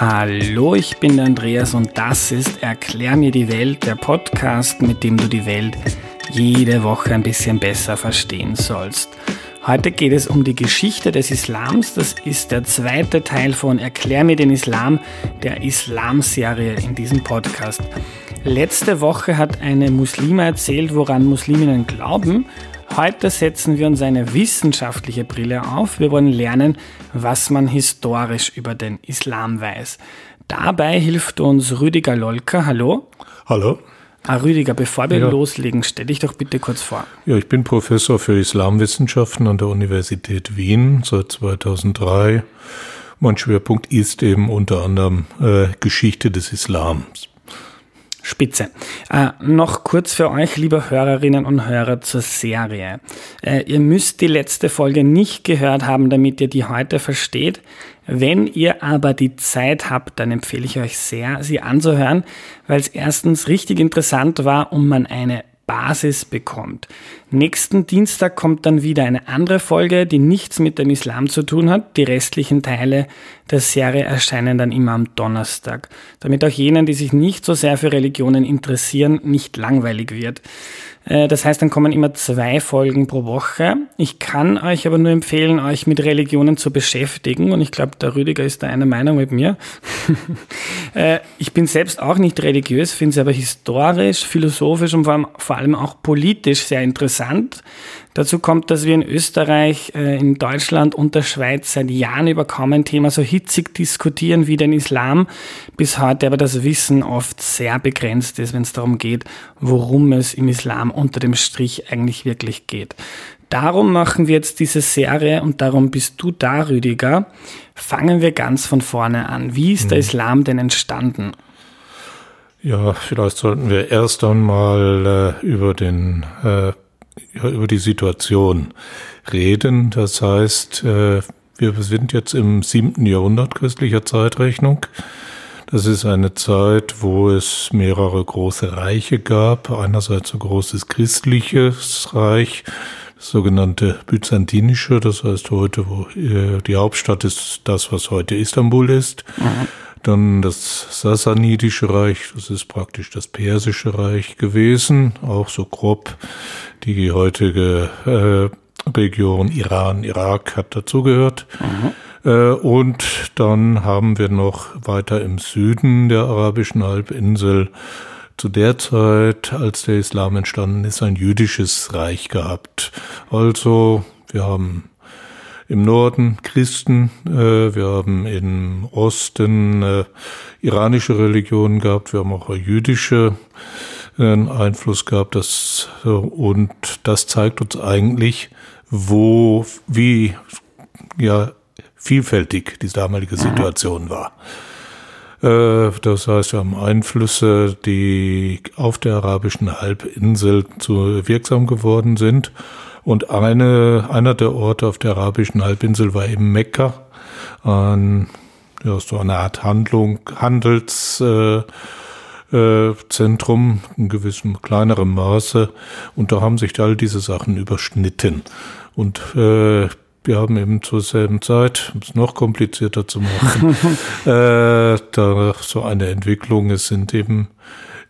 Hallo, ich bin der Andreas und das ist Erklär mir die Welt, der Podcast, mit dem du die Welt jede Woche ein bisschen besser verstehen sollst. Heute geht es um die Geschichte des Islams. Das ist der zweite Teil von Erklär mir den Islam, der Islam-Serie in diesem Podcast. Letzte Woche hat eine Muslima erzählt, woran Musliminnen glauben. Heute setzen wir uns eine wissenschaftliche Brille auf. Wir wollen lernen, was man historisch über den Islam weiß. Dabei hilft uns Rüdiger Lolker. Hallo. Hallo. Ah, Rüdiger, bevor wir ja. loslegen, stell dich doch bitte kurz vor. Ja, ich bin Professor für Islamwissenschaften an der Universität Wien seit 2003. Mein Schwerpunkt ist eben unter anderem äh, Geschichte des Islams. Spitze. Äh, noch kurz für euch, liebe Hörerinnen und Hörer, zur Serie. Äh, ihr müsst die letzte Folge nicht gehört haben, damit ihr die heute versteht. Wenn ihr aber die Zeit habt, dann empfehle ich euch sehr, sie anzuhören, weil es erstens richtig interessant war und man eine Basis bekommt. Nächsten Dienstag kommt dann wieder eine andere Folge, die nichts mit dem Islam zu tun hat. Die restlichen Teile der Serie erscheinen dann immer am Donnerstag, damit auch jenen, die sich nicht so sehr für Religionen interessieren, nicht langweilig wird. Äh, das heißt, dann kommen immer zwei Folgen pro Woche. Ich kann euch aber nur empfehlen, euch mit Religionen zu beschäftigen. Und ich glaube, der Rüdiger ist da einer Meinung mit mir. Äh, ich bin selbst auch nicht religiös, finde es aber historisch, philosophisch und vor allem, vor allem auch politisch sehr interessant. Dazu kommt, dass wir in Österreich, äh, in Deutschland und der Schweiz seit Jahren über kaum ein Thema so hitzig diskutieren wie den Islam. Bis heute aber das Wissen oft sehr begrenzt ist, wenn es darum geht, worum es im Islam unter dem Strich eigentlich wirklich geht. Darum machen wir jetzt diese Serie und darum bist du da, Rüdiger. Fangen wir ganz von vorne an. Wie ist der mhm. Islam denn entstanden? Ja, vielleicht sollten wir erst einmal äh, über den äh, über die Situation reden. Das heißt, äh, wir sind jetzt im siebten Jahrhundert christlicher Zeitrechnung. Das ist eine Zeit, wo es mehrere große Reiche gab. Einerseits ein großes christliches Reich, das sogenannte byzantinische, das heißt heute, wo äh, die Hauptstadt ist das, was heute Istanbul ist. Mhm. Dann das Sassanidische Reich, das ist praktisch das Persische Reich gewesen, auch so grob die heutige äh, Region Iran, Irak hat dazugehört. Äh, und dann haben wir noch weiter im Süden der arabischen Halbinsel zu der Zeit, als der Islam entstanden ist, ein jüdisches Reich gehabt. Also wir haben im Norden Christen, äh, wir haben im Osten äh, iranische Religionen gehabt, wir haben auch jüdische äh, Einfluss gehabt. Das, und das zeigt uns eigentlich, wo, wie ja, vielfältig die damalige Situation war. Äh, das heißt, wir haben Einflüsse, die auf der arabischen Halbinsel zu wirksam geworden sind. Und eine, einer der Orte auf der arabischen Halbinsel war eben Mekka, ein, ja, so eine Art Handlung, Handelszentrum äh, äh, Zentrum in gewissem kleinerem Maße. Und da haben sich all diese Sachen überschnitten. Und äh, wir haben eben zur selben Zeit, um es noch komplizierter zu machen, äh, da so eine Entwicklung, es sind eben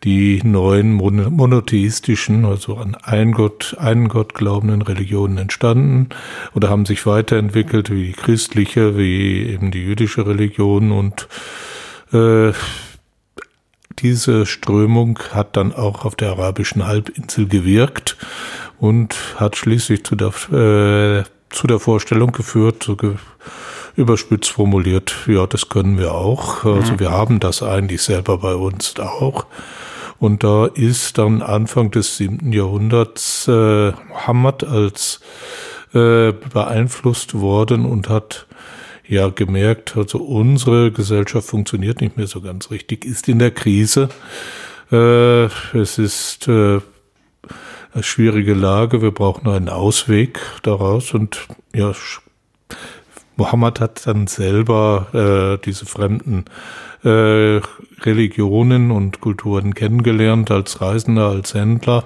die neuen monotheistischen, also an einen Gott, einen Gott glaubenden Religionen entstanden oder haben sich weiterentwickelt, wie die christliche, wie eben die jüdische Religion und äh, diese Strömung hat dann auch auf der arabischen Halbinsel gewirkt und hat schließlich zu der, äh, zu der Vorstellung geführt, so ge überspitzt formuliert, ja, das können wir auch. Also mhm. wir haben das eigentlich selber bei uns auch. Und da ist dann Anfang des siebten Jahrhunderts äh, Muhammad als äh, beeinflusst worden und hat ja gemerkt, also unsere Gesellschaft funktioniert nicht mehr so ganz richtig, ist in der Krise. Äh, es ist äh, eine schwierige Lage, wir brauchen einen Ausweg daraus und ja, Mohammed hat dann selber äh, diese fremden äh, Religionen und Kulturen kennengelernt als Reisender, als Händler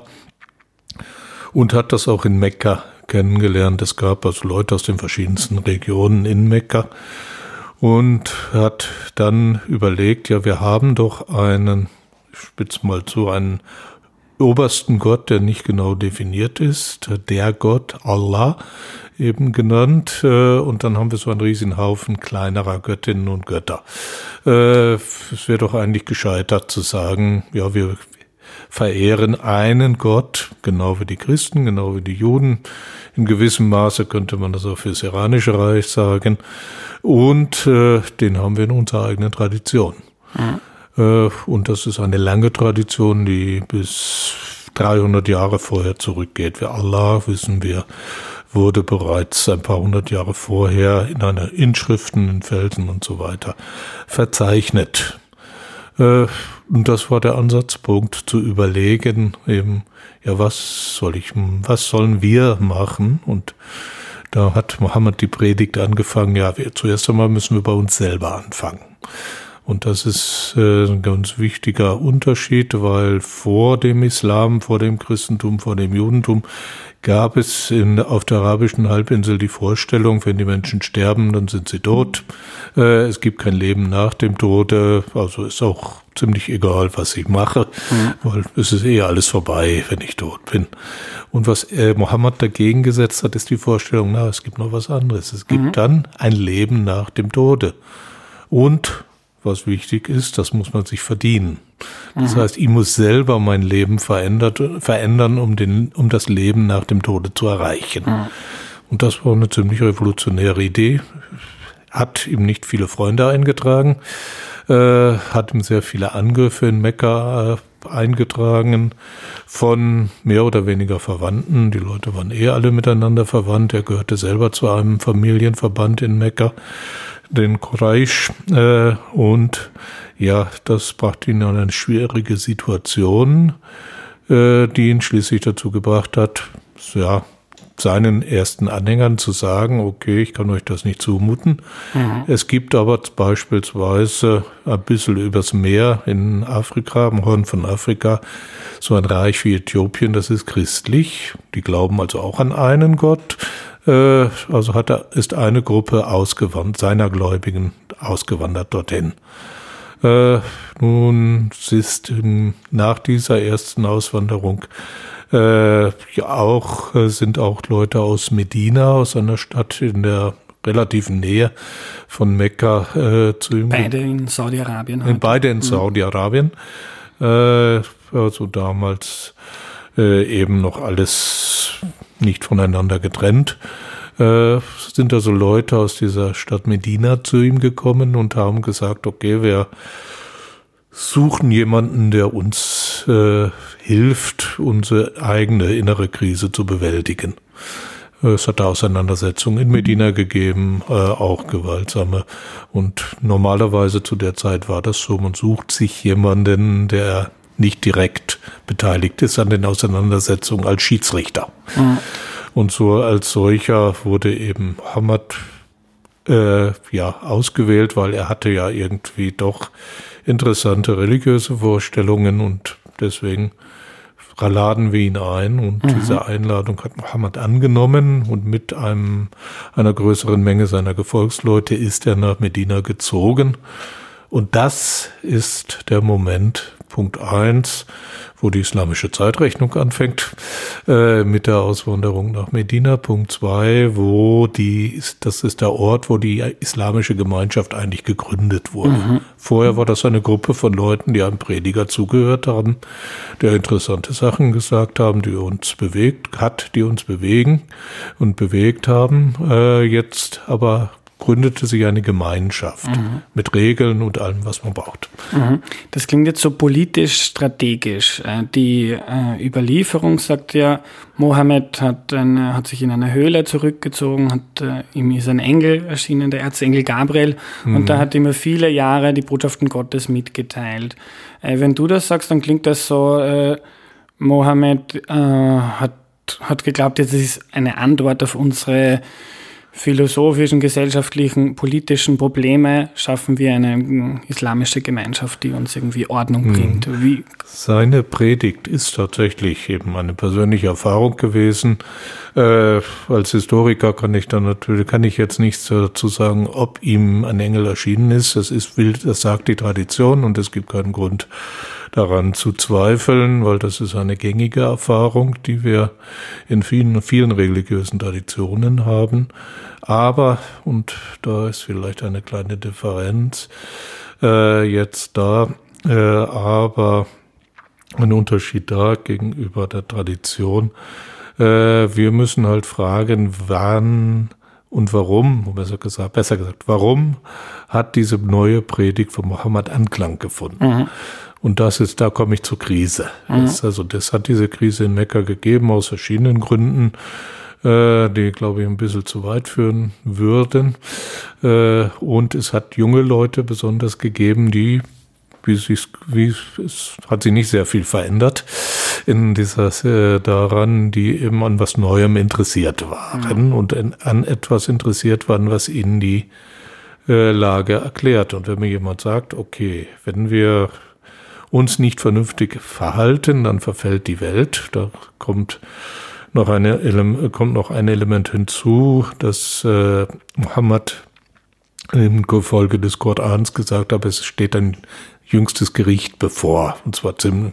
und hat das auch in Mekka kennengelernt. Es gab also Leute aus den verschiedensten Regionen in Mekka. und hat dann überlegt, ja, wir haben doch einen, ich spitz mal zu, einen obersten Gott, der nicht genau definiert ist, der Gott, Allah eben genannt. Äh, und dann haben wir so einen riesigen Haufen kleinerer Göttinnen und Götter. Äh, es wäre doch eigentlich gescheitert zu sagen, ja, wir verehren einen Gott, genau wie die Christen, genau wie die Juden. In gewissem Maße könnte man das auch für das Iranische Reich sagen. Und äh, den haben wir in unserer eigenen Tradition. Mhm. Äh, und das ist eine lange Tradition, die bis 300 Jahre vorher zurückgeht. Für Allah wissen wir, wurde bereits ein paar hundert Jahre vorher in einer Inschriften, in Felsen und so weiter verzeichnet. Äh, und das war der Ansatzpunkt zu überlegen, eben, ja, was soll ich, was sollen wir machen? Und da hat Mohammed die Predigt angefangen, ja, wir, zuerst einmal müssen wir bei uns selber anfangen. Und das ist äh, ein ganz wichtiger Unterschied, weil vor dem Islam, vor dem Christentum, vor dem Judentum gab es in, auf der arabischen Halbinsel die Vorstellung, wenn die Menschen sterben, dann sind sie tot. Äh, es gibt kein Leben nach dem Tode. Also ist auch ziemlich egal, was ich mache, mhm. weil es ist eh alles vorbei, wenn ich tot bin. Und was äh, Mohammed dagegen gesetzt hat, ist die Vorstellung, na, es gibt noch was anderes. Es gibt mhm. dann ein Leben nach dem Tode. Und was wichtig ist, das muss man sich verdienen. Das mhm. heißt, ich muss selber mein Leben verändert, verändern, um, den, um das Leben nach dem Tode zu erreichen. Mhm. Und das war eine ziemlich revolutionäre Idee. Hat ihm nicht viele Freunde eingetragen, äh, hat ihm sehr viele Angriffe in Mekka äh, eingetragen von mehr oder weniger Verwandten. Die Leute waren eh alle miteinander verwandt. Er gehörte selber zu einem Familienverband in Mekka den Quraysh äh, und ja, das brachte ihn in eine schwierige Situation, äh, die ihn schließlich dazu gebracht hat, ja, seinen ersten Anhängern zu sagen, okay, ich kann euch das nicht zumuten. Mhm. Es gibt aber beispielsweise ein bisschen übers Meer in Afrika, am Horn von Afrika, so ein Reich wie Äthiopien, das ist christlich. Die glauben also auch an einen Gott. Äh, also hat er, ist eine Gruppe ausgewandert, seiner Gläubigen ausgewandert dorthin. Äh, nun ist nach dieser ersten Auswanderung äh, ja auch sind auch Leute aus Medina, aus einer Stadt in der relativen Nähe von Mekka äh, zu ihm. Beide in Saudi-Arabien. Beide in mhm. Saudi-Arabien. Äh, also damals äh, eben noch alles nicht voneinander getrennt. Äh, sind also Leute aus dieser Stadt Medina zu ihm gekommen und haben gesagt, okay, wir suchen jemanden, der uns äh, hilft, unsere eigene innere Krise zu bewältigen. Es hat Auseinandersetzungen in Medina gegeben, äh, auch gewaltsame. Und normalerweise zu der Zeit war das so, man sucht sich jemanden, der nicht direkt beteiligt ist an den Auseinandersetzungen als Schiedsrichter. Mhm. Und so als solcher wurde eben Hamad äh, ja ausgewählt, weil er hatte ja irgendwie doch interessante religiöse Vorstellungen und deswegen laden wir ihn ein und mhm. diese Einladung hat Mohammed angenommen und mit einem, einer größeren Menge seiner Gefolgsleute ist er nach Medina gezogen. Und das ist der Moment, Punkt eins, wo die islamische Zeitrechnung anfängt, äh, mit der Auswanderung nach Medina. Punkt zwei, wo die, das ist der Ort, wo die islamische Gemeinschaft eigentlich gegründet wurde. Mhm. Vorher war das eine Gruppe von Leuten, die einem Prediger zugehört haben, der interessante Sachen gesagt haben, die uns bewegt hat, die uns bewegen und bewegt haben. Äh, jetzt aber gründete sich eine Gemeinschaft mhm. mit Regeln und allem, was man braucht. Mhm. Das klingt jetzt so politisch strategisch. Äh, die äh, Überlieferung sagt ja, Mohammed hat, eine, hat sich in eine Höhle zurückgezogen, hat, äh, ihm ist ein Engel erschienen, der Erzengel Gabriel, mhm. und da hat ihm viele Jahre die Botschaften Gottes mitgeteilt. Wenn du das sagst, dann klingt das so, Mohammed hat, hat geglaubt, jetzt ist eine Antwort auf unsere philosophischen, gesellschaftlichen, politischen Probleme schaffen wir eine islamische Gemeinschaft, die uns irgendwie Ordnung hm. bringt. Wie Seine Predigt ist tatsächlich eben eine persönliche Erfahrung gewesen. Äh, als Historiker kann ich dann natürlich, kann ich jetzt nichts dazu sagen, ob ihm ein Engel erschienen ist. Das ist wild, das sagt die Tradition und es gibt keinen Grund, daran zu zweifeln, weil das ist eine gängige Erfahrung, die wir in vielen, vielen religiösen Traditionen haben. Aber, und da ist vielleicht eine kleine Differenz äh, jetzt da, äh, aber ein Unterschied da gegenüber der Tradition. Äh, wir müssen halt fragen, wann und warum, besser gesagt, besser gesagt, warum hat diese neue Predigt von Mohammed Anklang gefunden? Mhm. Und das ist, da komme ich zur Krise. Mhm. Das, also das hat diese Krise in Mekka gegeben aus verschiedenen Gründen, äh, die, glaube ich, ein bisschen zu weit führen würden. Äh, und es hat junge Leute besonders gegeben, die wie sich, wie es hat sich nicht sehr viel verändert in dieser äh, daran, die eben an was Neuem interessiert waren mhm. und in, an etwas interessiert waren, was ihnen die äh, Lage erklärt. Und wenn mir jemand sagt, okay, wenn wir uns nicht vernünftig verhalten, dann verfällt die Welt. Da kommt noch, eine, kommt noch ein Element hinzu, dass äh, Muhammad im Gefolge des Korans gesagt hat, es steht ein jüngstes Gericht bevor. Und zwar ziemlich,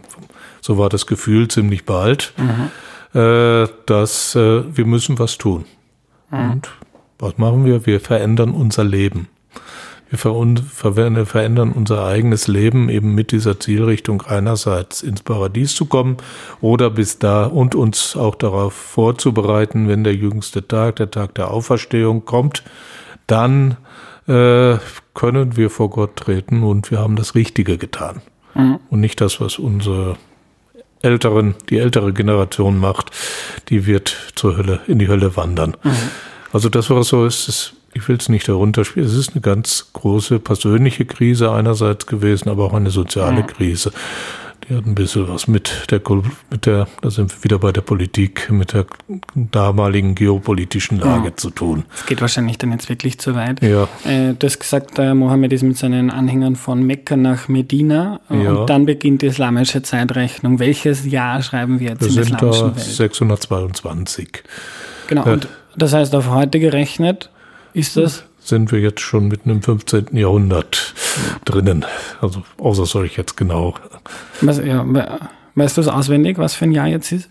so war das Gefühl, ziemlich bald, mhm. äh, dass äh, wir müssen was tun. Mhm. Und was machen wir? Wir verändern unser Leben. Wir verändern unser eigenes Leben eben mit dieser Zielrichtung einerseits ins Paradies zu kommen oder bis da und uns auch darauf vorzubereiten, wenn der jüngste Tag, der Tag der Auferstehung kommt, dann äh, können wir vor Gott treten und wir haben das Richtige getan. Mhm. Und nicht das, was unsere älteren, die ältere Generation macht, die wird zur Hölle, in die Hölle wandern. Mhm. Also das, was so ist, ist ich will es nicht darunter spielen. Es ist eine ganz große persönliche Krise einerseits gewesen, aber auch eine soziale ja. Krise. Die hat ein bisschen was mit der, mit der, da sind wir wieder bei der Politik, mit der damaligen geopolitischen Lage ja. zu tun. Es geht wahrscheinlich dann jetzt wirklich zu weit. Ja. Äh, du hast gesagt, der Mohammed ist mit seinen Anhängern von Mekka nach Medina äh, ja. und dann beginnt die islamische Zeitrechnung. Welches Jahr schreiben wir jetzt wir in der islamischen da Welt? 622. Genau, äh, und das heißt auf heute gerechnet ist das? Sind wir jetzt schon mitten im 15. Jahrhundert drinnen. Also, außer soll ich jetzt genau. Was, ja, weißt du es auswendig, was für ein Jahr jetzt ist?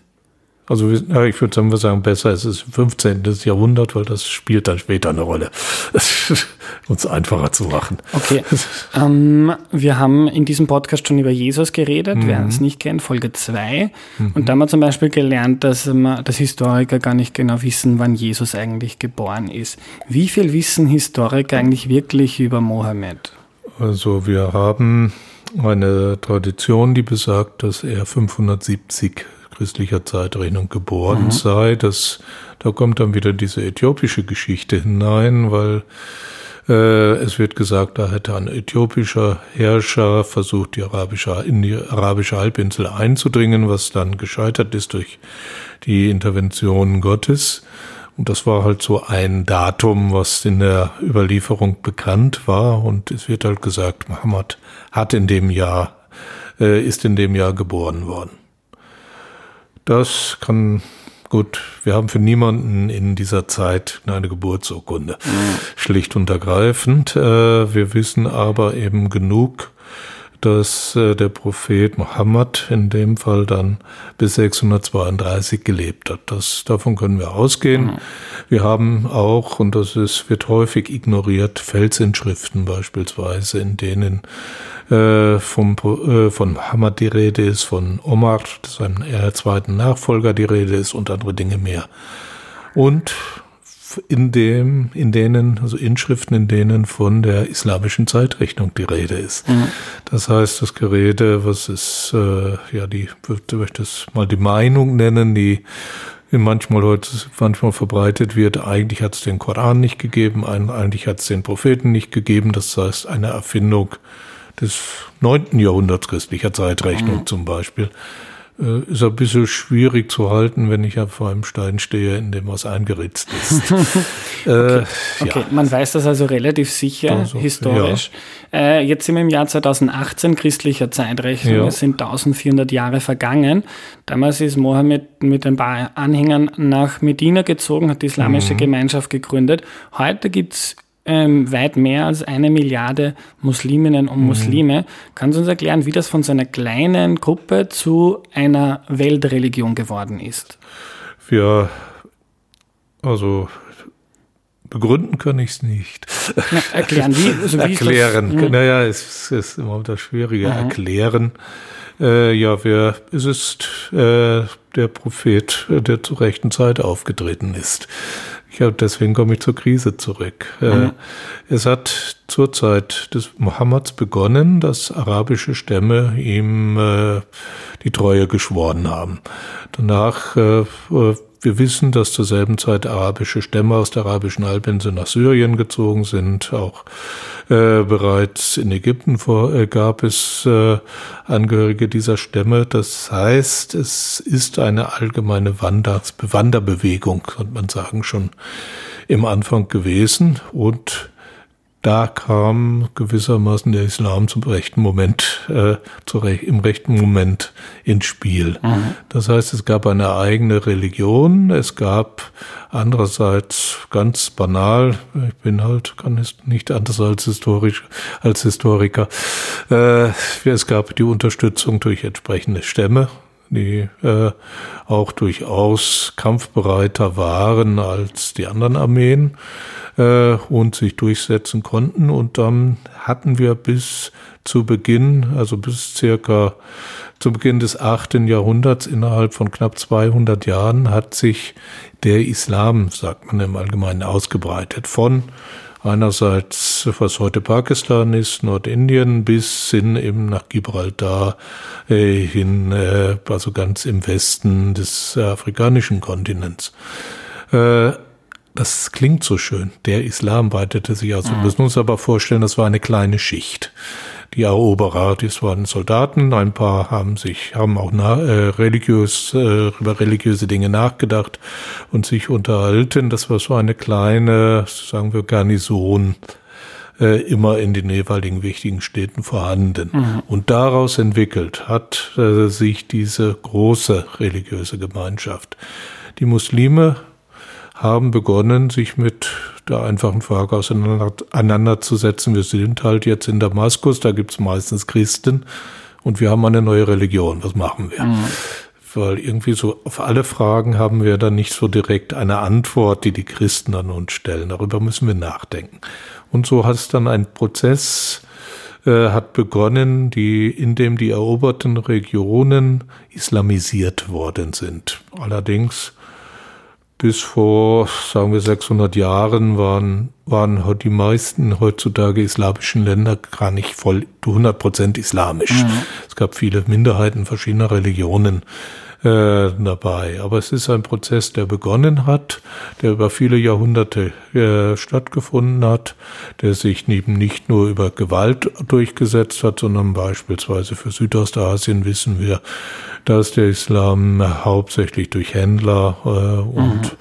Also ja, ich würde sagen, wir sagen besser, es ist 15. Jahrhundert, weil das spielt dann später eine Rolle, uns einfacher zu machen. Okay. Ähm, wir haben in diesem Podcast schon über Jesus geredet, mhm. wer es nicht kennt, Folge 2. Mhm. Und da haben wir zum Beispiel gelernt, dass, man, dass Historiker gar nicht genau wissen, wann Jesus eigentlich geboren ist. Wie viel wissen Historiker eigentlich wirklich über Mohammed? Also wir haben eine Tradition, die besagt, dass er 570 christlicher Zeitrechnung geboren mhm. sei. Das, da kommt dann wieder diese äthiopische Geschichte hinein, weil äh, es wird gesagt, da hätte ein äthiopischer Herrscher versucht, die arabische, in die arabische Halbinsel einzudringen, was dann gescheitert ist durch die Intervention Gottes. Und das war halt so ein Datum, was in der Überlieferung bekannt war. Und es wird halt gesagt, Muhammad hat in dem Jahr, äh, ist in dem Jahr geboren worden. Das kann gut. Wir haben für niemanden in dieser Zeit eine Geburtsurkunde. Mhm. Schlicht und ergreifend. Äh, wir wissen aber eben genug, dass äh, der Prophet Mohammed in dem Fall dann bis 632 gelebt hat. Das, davon können wir ausgehen. Mhm. Wir haben auch, und das ist, wird häufig ignoriert, Felsinschriften beispielsweise, in denen äh, vom, äh, von Muhammad die Rede ist, von Omar, seinem äh, zweiten Nachfolger, die Rede ist und andere Dinge mehr. Und in dem, in denen, also Inschriften, in denen von der islamischen Zeitrechnung die Rede ist. Mhm. Das heißt, das Gerede, was ist, äh, ja, die, ich möchte es mal die Meinung nennen, die manchmal heute manchmal verbreitet wird, eigentlich hat es den Koran nicht gegeben, eigentlich hat es den Propheten nicht gegeben, das heißt eine Erfindung des neunten Jahrhunderts christlicher Zeitrechnung mhm. zum Beispiel. Äh, ist ein bisschen schwierig zu halten, wenn ich ja vor einem Stein stehe, in dem was eingeritzt ist. äh, okay. okay. Ja. man weiß das also relativ sicher, also, historisch. Ja. Äh, jetzt sind wir im Jahr 2018, christlicher Zeitrechnung. Ja. Es sind 1400 Jahre vergangen. Damals ist Mohammed mit ein paar Anhängern nach Medina gezogen, hat die islamische mhm. Gemeinschaft gegründet. Heute gibt es ähm, weit mehr als eine Milliarde Musliminnen und mhm. Muslime. Mhm. Kannst du uns erklären, wie das von so einer kleinen Gruppe zu einer Weltreligion geworden ist? Ja, also begründen kann ich es nicht. Na, erklären, wie? Also wie erklären, das? Mhm. naja, es ist immer das Schwierige. Mhm. Erklären. Äh, ja, wer es ist äh, der Prophet, der zur rechten Zeit aufgetreten ist. Ja, deswegen komme ich zur Krise zurück. Äh, mhm. Es hat zur Zeit des Mohammeds begonnen, dass arabische Stämme ihm äh, die Treue geschworen haben. Danach äh, wir wissen, dass zur selben Zeit arabische Stämme aus der arabischen Halbinsel nach Syrien gezogen sind. Auch äh, bereits in Ägypten vor, äh, gab es äh, Angehörige dieser Stämme. Das heißt, es ist eine allgemeine Wanderbewegung, könnte man sagen, schon im Anfang gewesen. Und da kam gewissermaßen der Islam zum rechten Moment, äh, zu re im rechten Moment ins Spiel. Mhm. Das heißt, es gab eine eigene Religion, es gab andererseits ganz banal, ich bin halt, kann es nicht anders als historisch, als Historiker, äh, es gab die Unterstützung durch entsprechende Stämme, die äh, auch durchaus kampfbereiter waren als die anderen Armeen äh, und sich durchsetzen konnten. Und dann hatten wir bis zu Beginn, also bis circa zu Beginn des achten Jahrhunderts, innerhalb von knapp 200 Jahren, hat sich der Islam, sagt man im Allgemeinen, ausgebreitet. Von einerseits, was heute Pakistan ist, Nordindien, bis hin eben nach Gibraltar äh, hin, äh, also ganz im Westen des afrikanischen Kontinents. Äh, das klingt so schön. Der Islam weitete sich aus. Wir müssen uns aber vorstellen, das war eine kleine Schicht. Die Eroberer, das waren Soldaten, ein paar haben sich, haben auch na, äh, religiös, äh, über religiöse Dinge nachgedacht und sich unterhalten. Das war so eine kleine, sagen wir, Garnison, äh, immer in den jeweiligen wichtigen Städten vorhanden. Mhm. Und daraus entwickelt hat äh, sich diese große religiöse Gemeinschaft. Die Muslime haben begonnen, sich mit der einfachen Frage auseinanderzusetzen. Wir sind halt jetzt in Damaskus, da gibt es meistens Christen und wir haben eine neue Religion. Was machen wir? Mhm. Weil irgendwie so auf alle Fragen haben wir dann nicht so direkt eine Antwort, die die Christen an uns stellen. Darüber müssen wir nachdenken. Und so hat es dann ein Prozess äh, hat begonnen, die, in dem die eroberten Regionen islamisiert worden sind. Allerdings bis vor, sagen wir, 600 Jahren waren, waren die meisten heutzutage islamischen Länder gar nicht voll 100 Prozent islamisch. Mhm. Es gab viele Minderheiten verschiedener Religionen äh, dabei. Aber es ist ein Prozess, der begonnen hat, der über viele Jahrhunderte äh, stattgefunden hat, der sich eben nicht nur über Gewalt durchgesetzt hat, sondern beispielsweise für Südostasien wissen wir, dass der Islam hauptsächlich durch Händler äh, und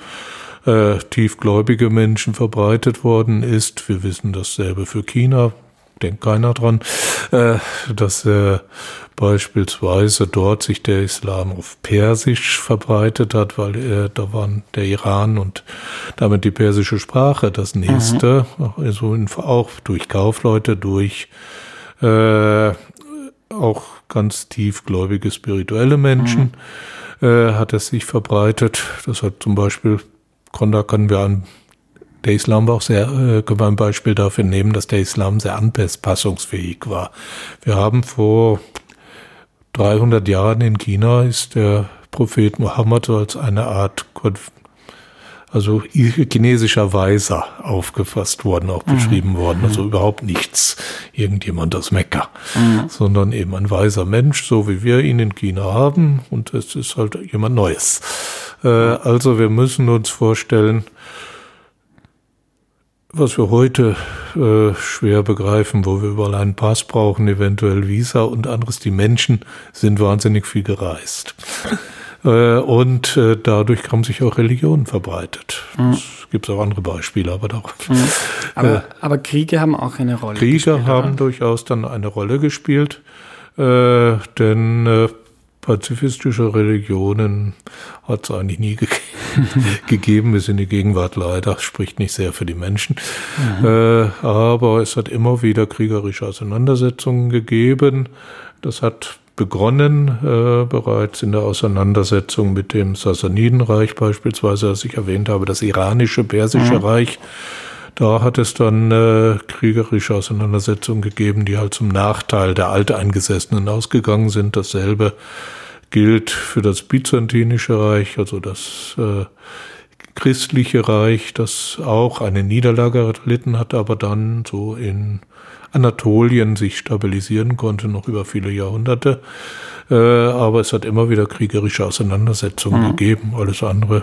mhm. äh, tiefgläubige Menschen verbreitet worden ist. Wir wissen dasselbe für China, denkt keiner dran, äh, dass äh, beispielsweise dort sich der Islam auf Persisch verbreitet hat, weil äh, da waren der Iran und damit die persische Sprache das nächste, mhm. also auch durch Kaufleute, durch äh, auch ganz tiefgläubige spirituelle Menschen mhm. äh, hat es sich verbreitet. Das hat zum Beispiel, da können wir an der Islam war auch sehr, äh, können wir ein Beispiel dafür nehmen, dass der Islam sehr anpassungsfähig war. Wir haben vor 300 Jahren in China ist der Prophet Muhammad als eine Art also chinesischer Weiser aufgefasst worden, auch mhm. beschrieben worden. Also mhm. überhaupt nichts, irgendjemand aus Mekka, mhm. sondern eben ein weiser Mensch, so wie wir ihn in China haben. Und es ist halt jemand Neues. Äh, also wir müssen uns vorstellen, was wir heute äh, schwer begreifen, wo wir überall einen Pass brauchen, eventuell Visa und anderes. Die Menschen sind wahnsinnig viel gereist. äh, und äh, dadurch haben sich auch Religionen verbreitet. Mhm. gibt auch andere Beispiele, aber doch. Mhm. Aber, äh, aber, Kriege haben auch eine Rolle Kriege gespielt. Kriege haben oder? durchaus dann eine Rolle gespielt, äh, denn äh, pazifistische Religionen hat es eigentlich nie ge gegeben, bis in die Gegenwart leider, spricht nicht sehr für die Menschen. Mhm. Äh, aber es hat immer wieder kriegerische Auseinandersetzungen gegeben. Das hat begonnen äh, bereits in der Auseinandersetzung mit dem Sassanidenreich beispielsweise, das ich erwähnt habe, das iranische, persische mhm. Reich da hat es dann äh, kriegerische Auseinandersetzungen gegeben, die halt zum Nachteil der Alteingesessenen ausgegangen sind. Dasselbe gilt für das Byzantinische Reich, also das äh, christliche Reich, das auch eine Niederlage erlitten hat, aber dann so in Anatolien sich stabilisieren konnte, noch über viele Jahrhunderte. Äh, aber es hat immer wieder kriegerische Auseinandersetzungen mhm. gegeben. Alles andere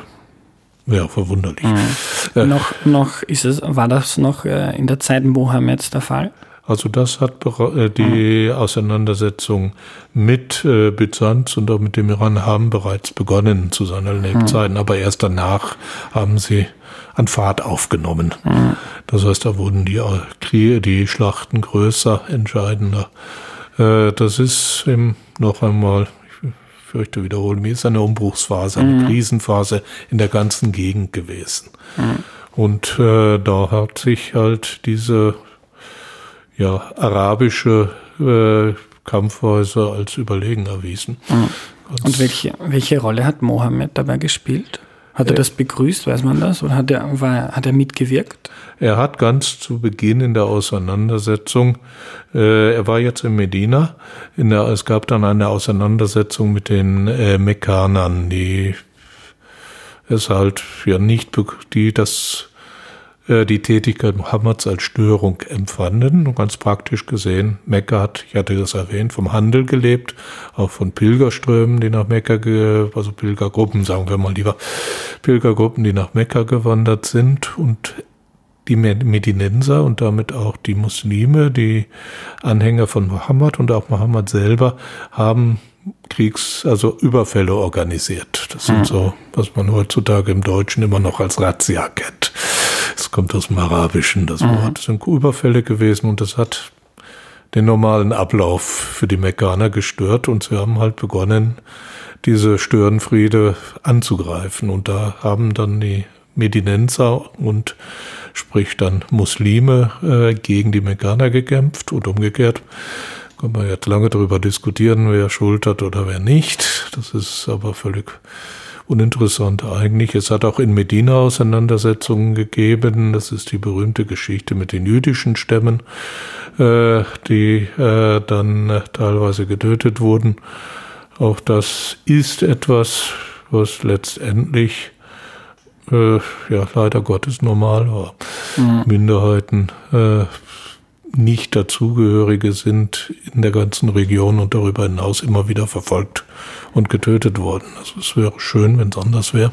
ja, verwunderlich. Mhm. Äh, noch, noch ist es, war das noch äh, in der Zeit Mohammeds der Fall? Also das hat äh, die mhm. Auseinandersetzung mit äh, Byzanz und auch mit dem Iran haben bereits begonnen zu seiner Lebzeiten, mhm. aber erst danach haben sie an Fahrt aufgenommen. Mhm. Das heißt, da wurden die, Kriege, die Schlachten größer, entscheidender. Äh, das ist eben noch einmal fürchte, wiederholen mich, ist eine Umbruchsphase, eine mhm. Krisenphase in der ganzen Gegend gewesen. Mhm. Und äh, da hat sich halt diese ja, arabische äh, Kampfweise als überlegen erwiesen. Mhm. Und welche, welche Rolle hat Mohammed dabei gespielt? Hat er das begrüßt, weiß man das? Oder hat er, war, hat er mitgewirkt? Er hat ganz zu Beginn in der Auseinandersetzung, äh, er war jetzt in Medina, in der, es gab dann eine Auseinandersetzung mit den äh, Mekkanern, die es halt ja nicht, die das äh, die Tätigkeit Mohammeds als Störung empfanden. Und ganz praktisch gesehen, Mekka hat, ich hatte das erwähnt, vom Handel gelebt, auch von Pilgerströmen, die nach Mekka, also Pilgergruppen, sagen wir mal lieber, Pilgergruppen, die nach Mekka gewandert sind und die Medinenser und damit auch die Muslime, die Anhänger von Mohammed und auch Mohammed selber haben Kriegs-, also Überfälle organisiert. Das sind hm. so, was man heutzutage im Deutschen immer noch als Razzia kennt. Es kommt aus dem Arabischen, das mhm. Wort. Das sind Überfälle gewesen und das hat den normalen Ablauf für die Mekkaner gestört und sie haben halt begonnen, diese Störenfriede anzugreifen. Und da haben dann die Medinenser und sprich dann Muslime äh, gegen die Mekkaner gekämpft und umgekehrt. Kann man jetzt lange darüber diskutieren, wer Schuld hat oder wer nicht. Das ist aber völlig uninteressant eigentlich. Es hat auch in Medina Auseinandersetzungen gegeben. Das ist die berühmte Geschichte mit den jüdischen Stämmen, äh, die äh, dann äh, teilweise getötet wurden. Auch das ist etwas, was letztendlich äh, ja leider Gottes normal war. Mhm. Minderheiten äh, nicht dazugehörige sind in der ganzen Region und darüber hinaus immer wieder verfolgt und getötet worden. Also es wäre schön, wenn es anders wäre.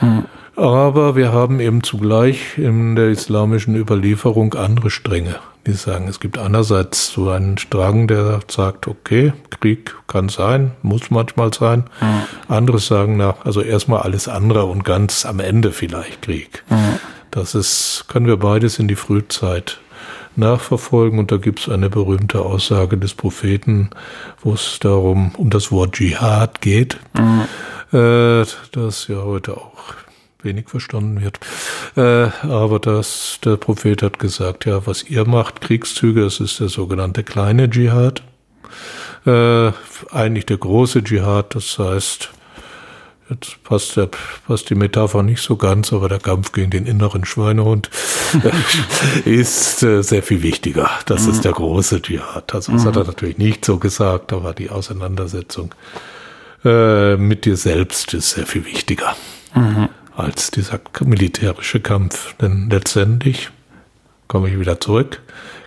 Mhm. Aber wir haben eben zugleich in der islamischen Überlieferung andere Stränge, die sagen, es gibt einerseits so einen Strang, der sagt, okay, Krieg kann sein, muss manchmal sein. Mhm. Andere sagen, na, also erstmal alles andere und ganz am Ende vielleicht Krieg. Mhm. Das ist, können wir beides in die Frühzeit nachverfolgen. Und da gibt es eine berühmte Aussage des Propheten, wo es darum um das Wort Dschihad geht, mhm. äh, das ja heute auch wenig verstanden wird. Äh, aber das, der Prophet hat gesagt, ja, was ihr macht, Kriegszüge, das ist der sogenannte kleine Dschihad. Äh, eigentlich der große Dschihad, das heißt, Jetzt passt, der, passt die Metapher nicht so ganz, aber der Kampf gegen den inneren Schweinehund ist äh, sehr viel wichtiger. Das mhm. ist der große Dschihad. Also das mhm. hat er natürlich nicht so gesagt, aber die Auseinandersetzung äh, mit dir selbst ist sehr viel wichtiger mhm. als dieser militärische Kampf. Denn letztendlich, komme ich wieder zurück,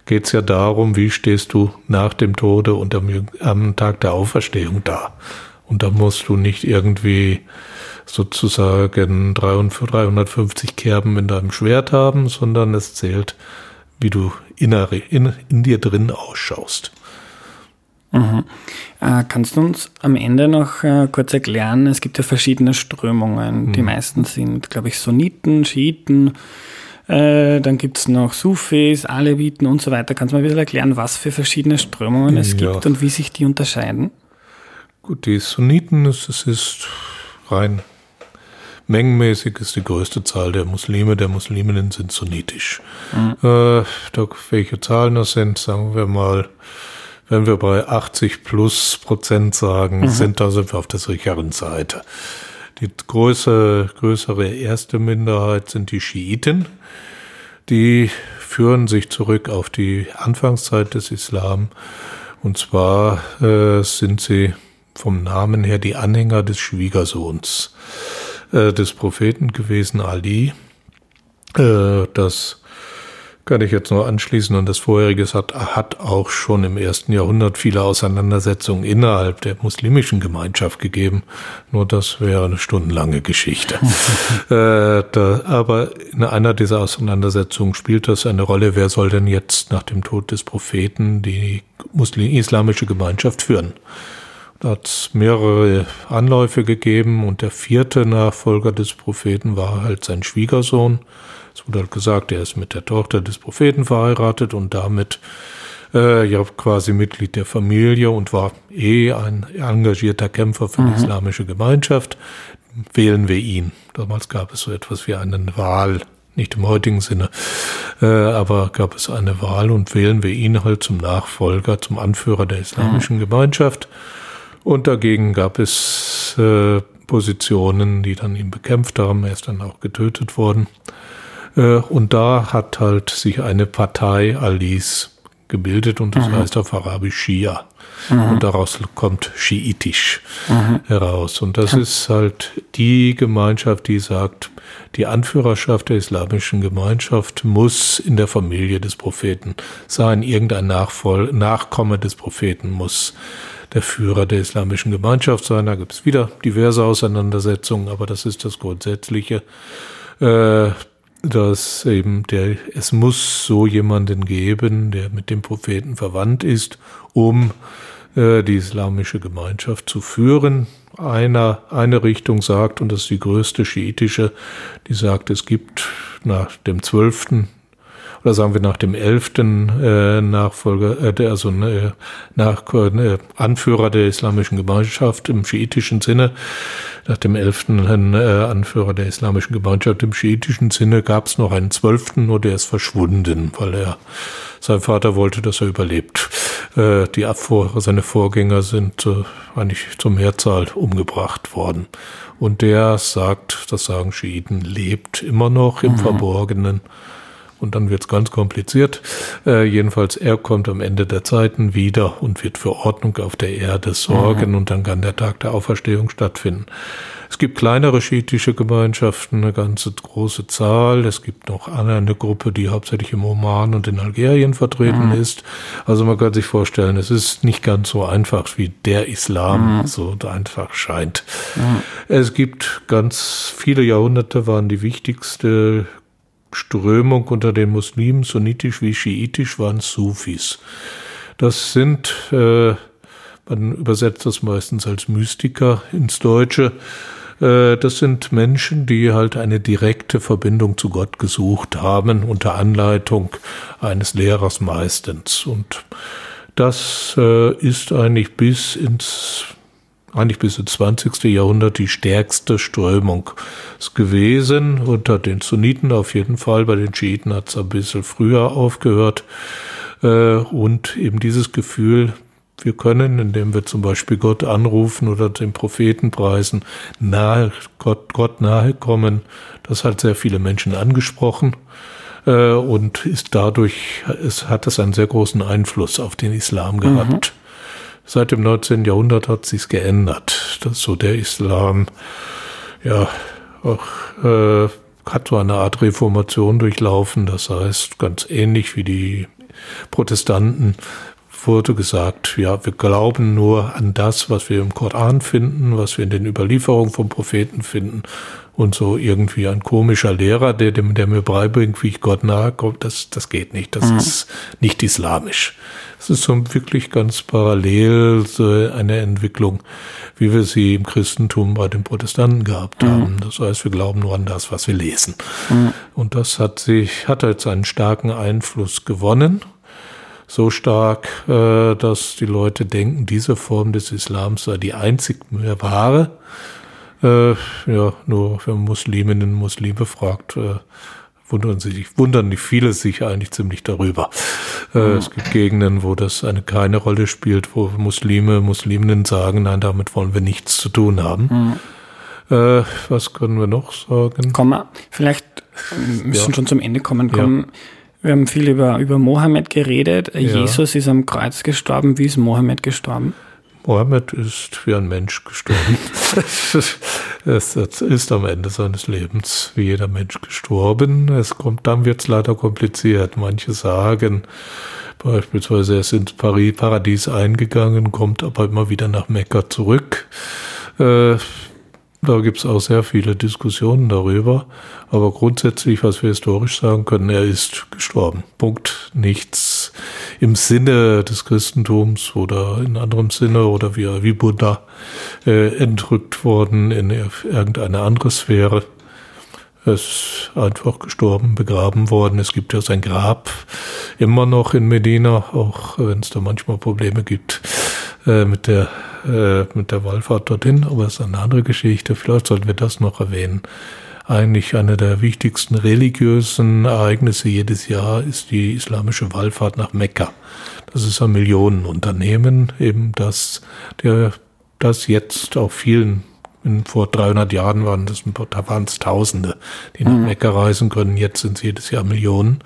geht es ja darum, wie stehst du nach dem Tode und am, am Tag der Auferstehung da. Und da musst du nicht irgendwie sozusagen 350 Kerben in deinem Schwert haben, sondern es zählt, wie du innere, in, in dir drin ausschaust. Mhm. Äh, kannst du uns am Ende noch äh, kurz erklären, es gibt ja verschiedene Strömungen. Mhm. Die meisten sind, glaube ich, Sunniten, Schiiten, äh, dann gibt es noch Sufis, Aleviten und so weiter. Kannst du mal wieder erklären, was für verschiedene Strömungen es ja. gibt und wie sich die unterscheiden? Gut, die Sunniten, es ist rein mengenmäßig ist die größte Zahl der Muslime, der Musliminnen sind sunnitisch. Mhm. Äh, da, welche Zahlen das sind, sagen wir mal wenn wir bei 80 plus Prozent sagen, mhm. sind, da sind wir auf der sicheren Seite. Die größere, größere erste Minderheit sind die Schiiten. Die führen sich zurück auf die Anfangszeit des Islam. Und zwar äh, sind sie vom Namen her die Anhänger des Schwiegersohns äh, des Propheten gewesen, Ali. Äh, das kann ich jetzt nur anschließen. Und das vorherige hat, hat auch schon im ersten Jahrhundert viele Auseinandersetzungen innerhalb der muslimischen Gemeinschaft gegeben. Nur das wäre eine stundenlange Geschichte. äh, da, aber in einer dieser Auseinandersetzungen spielt das eine Rolle. Wer soll denn jetzt nach dem Tod des Propheten die Muslim islamische Gemeinschaft führen? Da hat es mehrere Anläufe gegeben und der vierte Nachfolger des Propheten war halt sein Schwiegersohn. Es wurde halt gesagt, er ist mit der Tochter des Propheten verheiratet und damit äh, ja quasi Mitglied der Familie und war eh ein engagierter Kämpfer für mhm. die islamische Gemeinschaft. Wählen wir ihn. Damals gab es so etwas wie eine Wahl, nicht im heutigen Sinne, äh, aber gab es eine Wahl und wählen wir ihn halt zum Nachfolger, zum Anführer der islamischen mhm. Gemeinschaft. Und dagegen gab es äh, Positionen, die dann ihn bekämpft haben. Er ist dann auch getötet worden. Äh, und da hat halt sich eine Partei Alis gebildet und das mhm. heißt auf Arabisch Shia. Mhm. Und daraus kommt Schiitisch mhm. heraus. Und das ist halt die Gemeinschaft, die sagt, die Anführerschaft der islamischen Gemeinschaft muss in der Familie des Propheten sein. Irgendein Nachvoll Nachkomme des Propheten muss der Führer der islamischen Gemeinschaft sein. Da gibt es wieder diverse Auseinandersetzungen, aber das ist das Grundsätzliche. Äh, dass eben der, es muss so jemanden geben, der mit dem Propheten verwandt ist, um äh, die islamische Gemeinschaft zu führen. Einer, eine Richtung sagt, und das ist die größte schiitische, die sagt, es gibt nach dem zwölften oder sagen wir nach dem elften äh, Nachfolger, äh, der, also äh, nach, äh, Anführer der islamischen Gemeinschaft im schiitischen Sinne, nach dem elften äh, Anführer der islamischen Gemeinschaft im schiitischen Sinne gab es noch einen zwölften, nur der ist verschwunden, weil er sein Vater wollte, dass er überlebt. Äh, die Abvor seine Vorgänger sind äh, eigentlich zur Mehrzahl umgebracht worden. Und der sagt, das sagen Schiiten, lebt immer noch im mhm. Verborgenen und dann wird's ganz kompliziert. Äh, jedenfalls, er kommt am Ende der Zeiten wieder und wird für Ordnung auf der Erde sorgen mhm. und dann kann der Tag der Auferstehung stattfinden. Es gibt kleinere schiitische Gemeinschaften, eine ganze große Zahl. Es gibt noch eine Gruppe, die hauptsächlich im Oman und in Algerien vertreten mhm. ist. Also man kann sich vorstellen, es ist nicht ganz so einfach, wie der Islam mhm. so einfach scheint. Mhm. Es gibt ganz viele Jahrhunderte waren die wichtigste Strömung unter den Muslimen, sunnitisch wie schiitisch, waren Sufis. Das sind, äh, man übersetzt das meistens als Mystiker ins Deutsche, äh, das sind Menschen, die halt eine direkte Verbindung zu Gott gesucht haben, unter Anleitung eines Lehrers meistens. Und das äh, ist eigentlich bis ins eigentlich bis ins 20. Jahrhundert die stärkste Strömung gewesen. Unter den Sunniten auf jeden Fall, bei den Schiiten hat es ein bisschen früher aufgehört. Äh, und eben dieses Gefühl, wir können, indem wir zum Beispiel Gott anrufen oder den Propheten preisen, nahe, Gott, Gott nahe kommen, das hat sehr viele Menschen angesprochen äh, und ist dadurch, es hat es einen sehr großen Einfluss auf den Islam gehabt. Mhm. Seit dem 19. Jahrhundert hat sich's geändert, dass so der Islam ja auch äh, hat so eine Art Reformation durchlaufen. Das heißt, ganz ähnlich wie die Protestanten wurde gesagt, ja, wir glauben nur an das, was wir im Koran finden, was wir in den Überlieferungen vom Propheten finden. Und so irgendwie ein komischer Lehrer, der, der mir beibringt, wie ich Gott nahe komme, das, das geht nicht. Das mhm. ist nicht islamisch. Es ist so wirklich ganz parallel so eine Entwicklung, wie wir sie im Christentum bei den Protestanten gehabt mhm. haben. Das heißt, wir glauben nur an das, was wir lesen. Mhm. Und das hat sich, hat jetzt einen starken Einfluss gewonnen so stark, äh, dass die Leute denken, diese Form des Islams sei die einzig wahre. Äh, ja, nur wenn Musliminnen und Muslime fragt, äh, wundern sich, wundern die viele sich eigentlich ziemlich darüber. Äh, mhm. Es gibt Gegenden, wo das eine keine Rolle spielt, wo Muslime, Musliminnen sagen, nein, damit wollen wir nichts zu tun haben. Mhm. Äh, was können wir noch sagen? Kommen wir, vielleicht müssen ja. schon zum Ende kommen. Kommen. Ja. Wir haben viel über, über Mohammed geredet. Ja. Jesus ist am Kreuz gestorben. Wie ist Mohammed gestorben? Mohammed ist wie ein Mensch gestorben. es ist am Ende seines Lebens wie jeder Mensch gestorben. Es kommt, dann wird es leider kompliziert. Manche sagen beispielsweise, er ist ins Paradies eingegangen, kommt aber immer wieder nach Mekka zurück. Äh, da gibt es auch sehr viele Diskussionen darüber. Aber grundsätzlich, was wir historisch sagen können, er ist gestorben. Punkt. Nichts im Sinne des Christentums oder in anderem Sinne oder wie, wie Buddha äh, entrückt worden in irgendeine andere Sphäre. Er ist einfach gestorben, begraben worden. Es gibt ja sein Grab immer noch in Medina, auch wenn es da manchmal Probleme gibt äh, mit der äh, mit der Wallfahrt dorthin, aber es ist eine andere Geschichte. Vielleicht sollten wir das noch erwähnen. Eigentlich eine der wichtigsten religiösen Ereignisse jedes Jahr ist die islamische Wallfahrt nach Mekka. Das ist ein Millionenunternehmen, eben das, der, das jetzt auf vielen vor 300 Jahren waren das, da waren es Tausende, die nach mhm. Mekka reisen können. Jetzt sind es jedes Jahr Millionen.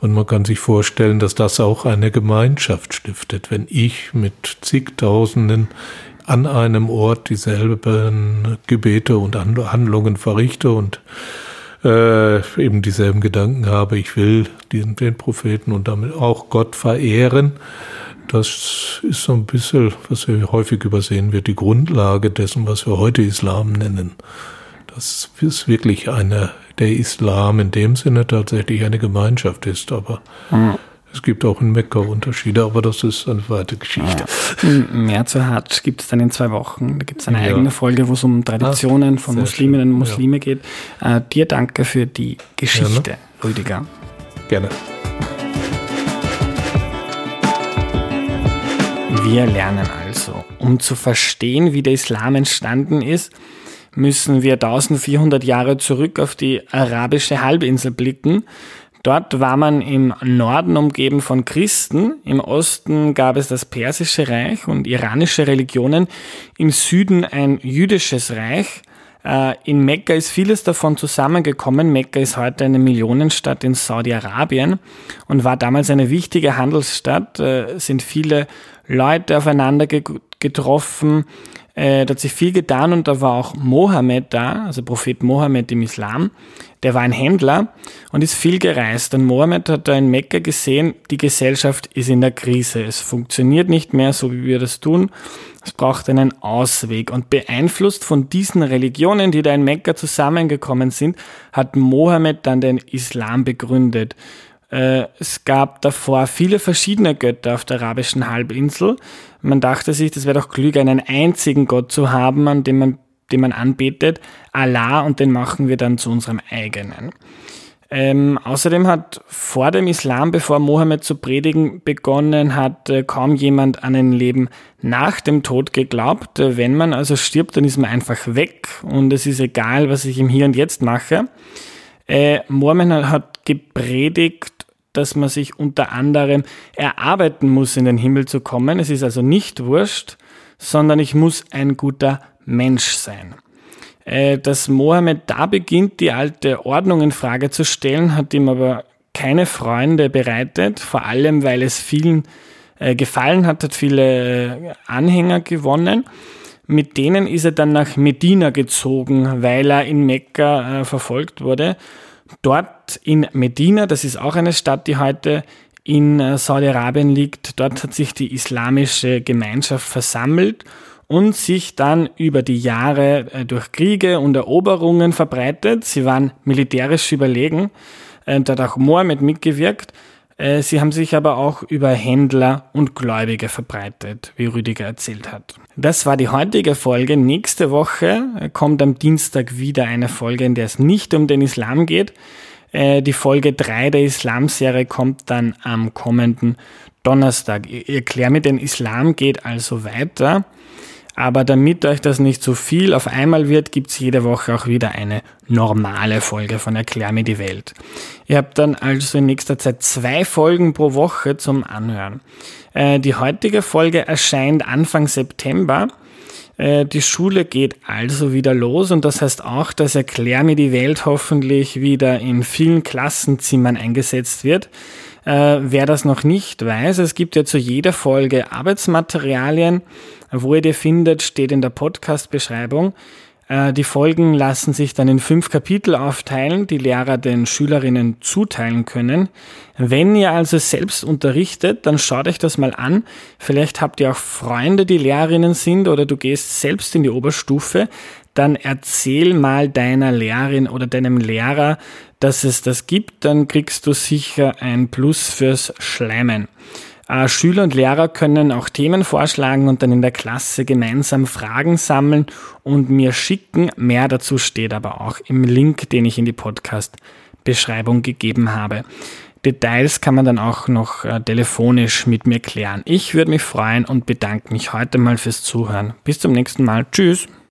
Und man kann sich vorstellen, dass das auch eine Gemeinschaft stiftet. Wenn ich mit zigtausenden an einem Ort dieselben Gebete und Handlungen verrichte und äh, eben dieselben Gedanken habe, ich will den, den Propheten und damit auch Gott verehren, das ist so ein bisschen, was wir häufig übersehen wird, die Grundlage dessen, was wir heute Islam nennen. Das ist wirklich eine, der Islam in dem Sinne tatsächlich eine Gemeinschaft ist, aber mhm. Es gibt auch in Mekka Unterschiede, aber das ist eine weite Geschichte. Ja. Mehr zu Hajj gibt es dann in zwei Wochen. Da gibt es eine ja. eigene Folge, wo es um Traditionen ah, von Musliminnen und Muslime ja. geht. Äh, dir danke für die Geschichte, Gerne. Rüdiger. Gerne. Wir lernen also, um zu verstehen, wie der Islam entstanden ist, müssen wir 1400 Jahre zurück auf die arabische Halbinsel blicken. Dort war man im Norden umgeben von Christen, im Osten gab es das persische Reich und iranische Religionen, im Süden ein jüdisches Reich. Äh, in Mekka ist vieles davon zusammengekommen. Mekka ist heute eine Millionenstadt in Saudi-Arabien und war damals eine wichtige Handelsstadt. Es äh, sind viele Leute aufeinander getroffen. Äh, da hat sich viel getan und da war auch Mohammed da, also Prophet Mohammed im Islam. Der war ein Händler und ist viel gereist. Und Mohammed hat da in Mekka gesehen, die Gesellschaft ist in der Krise. Es funktioniert nicht mehr so, wie wir das tun. Es braucht einen Ausweg. Und beeinflusst von diesen Religionen, die da in Mekka zusammengekommen sind, hat Mohammed dann den Islam begründet. Äh, es gab davor viele verschiedene Götter auf der arabischen Halbinsel. Man dachte sich, das wäre doch klüger, einen einzigen Gott zu haben, an dem man, den man anbetet, Allah, und den machen wir dann zu unserem eigenen. Ähm, außerdem hat vor dem Islam, bevor Mohammed zu predigen begonnen hat, äh, kaum jemand an ein Leben nach dem Tod geglaubt. Äh, wenn man also stirbt, dann ist man einfach weg und es ist egal, was ich im Hier und Jetzt mache. Äh, Mohammed hat gepredigt, dass man sich unter anderem erarbeiten muss, in den Himmel zu kommen. Es ist also nicht wurscht, sondern ich muss ein guter Mensch sein. Äh, dass Mohammed da beginnt, die alte Ordnung in Frage zu stellen, hat ihm aber keine Freunde bereitet, vor allem weil es vielen äh, gefallen hat, hat viele äh, Anhänger gewonnen. Mit denen ist er dann nach Medina gezogen, weil er in Mekka verfolgt wurde. Dort in Medina, das ist auch eine Stadt, die heute in äh, Saudi-Arabien liegt. Dort hat sich die islamische Gemeinschaft versammelt und sich dann über die Jahre äh, durch Kriege und Eroberungen verbreitet. Sie waren militärisch überlegen. Äh, da hat auch Mohammed mitgewirkt. Äh, sie haben sich aber auch über Händler und Gläubige verbreitet, wie Rüdiger erzählt hat. Das war die heutige Folge. Nächste Woche kommt am Dienstag wieder eine Folge, in der es nicht um den Islam geht. Die Folge 3 der Islamserie kommt dann am kommenden Donnerstag. Erklär mir den Islam geht also weiter. Aber damit euch das nicht zu viel auf einmal wird, gibt's jede Woche auch wieder eine normale Folge von Erklär mir die Welt. Ihr habt dann also in nächster Zeit zwei Folgen pro Woche zum Anhören. Äh, die heutige Folge erscheint Anfang September. Äh, die Schule geht also wieder los und das heißt auch, dass Erklär mir die Welt hoffentlich wieder in vielen Klassenzimmern eingesetzt wird. Äh, wer das noch nicht weiß, es gibt ja zu jeder Folge Arbeitsmaterialien. Wo ihr die findet, steht in der Podcast-Beschreibung. Äh, die Folgen lassen sich dann in fünf Kapitel aufteilen, die Lehrer den Schülerinnen zuteilen können. Wenn ihr also selbst unterrichtet, dann schaut euch das mal an. Vielleicht habt ihr auch Freunde, die Lehrerinnen sind oder du gehst selbst in die Oberstufe. Dann erzähl mal deiner Lehrerin oder deinem Lehrer, dass es das gibt, dann kriegst du sicher ein Plus fürs Schleimen. Äh, Schüler und Lehrer können auch Themen vorschlagen und dann in der Klasse gemeinsam Fragen sammeln und mir schicken. Mehr dazu steht aber auch im Link, den ich in die Podcast-Beschreibung gegeben habe. Details kann man dann auch noch äh, telefonisch mit mir klären. Ich würde mich freuen und bedanke mich heute mal fürs Zuhören. Bis zum nächsten Mal. Tschüss.